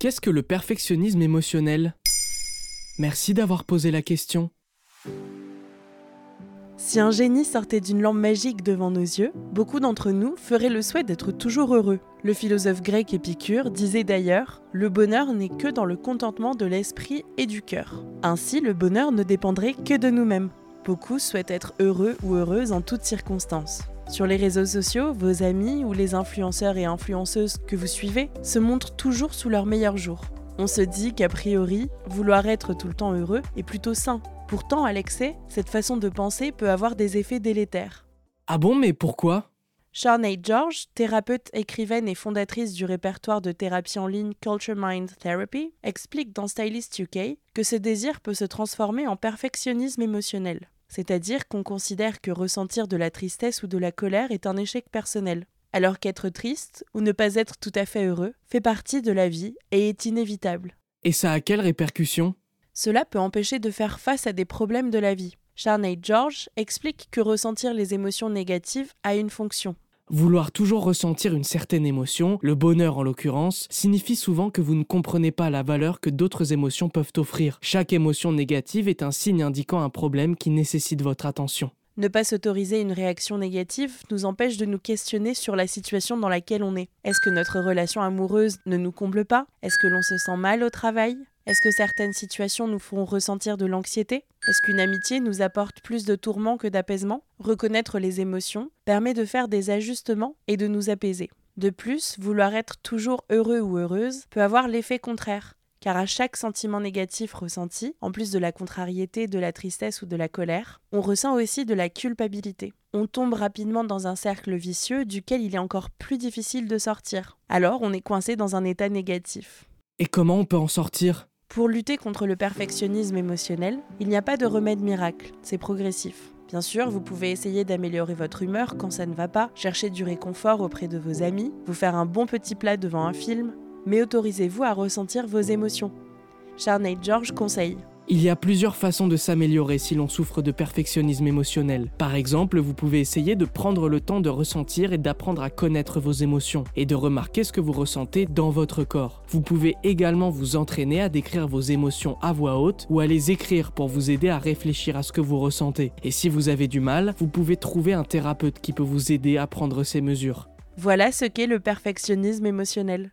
Qu'est-ce que le perfectionnisme émotionnel? Merci d'avoir posé la question. Si un génie sortait d'une lampe magique devant nos yeux, beaucoup d'entre nous feraient le souhait d'être toujours heureux. Le philosophe grec Épicure disait d'ailleurs Le bonheur n'est que dans le contentement de l'esprit et du cœur. Ainsi, le bonheur ne dépendrait que de nous-mêmes. Beaucoup souhaitent être heureux ou heureuses en toutes circonstances. Sur les réseaux sociaux, vos amis ou les influenceurs et influenceuses que vous suivez se montrent toujours sous leur meilleur jour. On se dit qu'a priori, vouloir être tout le temps heureux est plutôt sain. Pourtant, à l'excès, cette façon de penser peut avoir des effets délétères. Ah bon, mais pourquoi? Charney George, thérapeute, écrivaine et fondatrice du répertoire de thérapie en ligne Culture Mind Therapy, explique dans Stylist UK que ce désir peut se transformer en perfectionnisme émotionnel. C'est-à-dire qu'on considère que ressentir de la tristesse ou de la colère est un échec personnel, alors qu'être triste ou ne pas être tout à fait heureux fait partie de la vie et est inévitable. Et ça a quelles répercussions Cela peut empêcher de faire face à des problèmes de la vie. Charney George explique que ressentir les émotions négatives a une fonction. Vouloir toujours ressentir une certaine émotion, le bonheur en l'occurrence, signifie souvent que vous ne comprenez pas la valeur que d'autres émotions peuvent offrir. Chaque émotion négative est un signe indiquant un problème qui nécessite votre attention. Ne pas s'autoriser une réaction négative nous empêche de nous questionner sur la situation dans laquelle on est. Est-ce que notre relation amoureuse ne nous comble pas? Est-ce que l'on se sent mal au travail? Est-ce que certaines situations nous font ressentir de l'anxiété? Est-ce qu'une amitié nous apporte plus de tourments que d'apaisement? Reconnaître les émotions permet de faire des ajustements et de nous apaiser. De plus, vouloir être toujours heureux ou heureuse peut avoir l'effet contraire car à chaque sentiment négatif ressenti, en plus de la contrariété, de la tristesse ou de la colère, on ressent aussi de la culpabilité. On tombe rapidement dans un cercle vicieux duquel il est encore plus difficile de sortir. Alors on est coincé dans un état négatif. Et comment on peut en sortir? Pour lutter contre le perfectionnisme émotionnel, il n'y a pas de remède miracle, c'est progressif. Bien sûr, vous pouvez essayer d'améliorer votre humeur quand ça ne va pas, chercher du réconfort auprès de vos amis, vous faire un bon petit plat devant un film, mais autorisez-vous à ressentir vos émotions. Charney George conseille. Il y a plusieurs façons de s'améliorer si l'on souffre de perfectionnisme émotionnel. Par exemple, vous pouvez essayer de prendre le temps de ressentir et d'apprendre à connaître vos émotions et de remarquer ce que vous ressentez dans votre corps. Vous pouvez également vous entraîner à décrire vos émotions à voix haute ou à les écrire pour vous aider à réfléchir à ce que vous ressentez. Et si vous avez du mal, vous pouvez trouver un thérapeute qui peut vous aider à prendre ces mesures. Voilà ce qu'est le perfectionnisme émotionnel.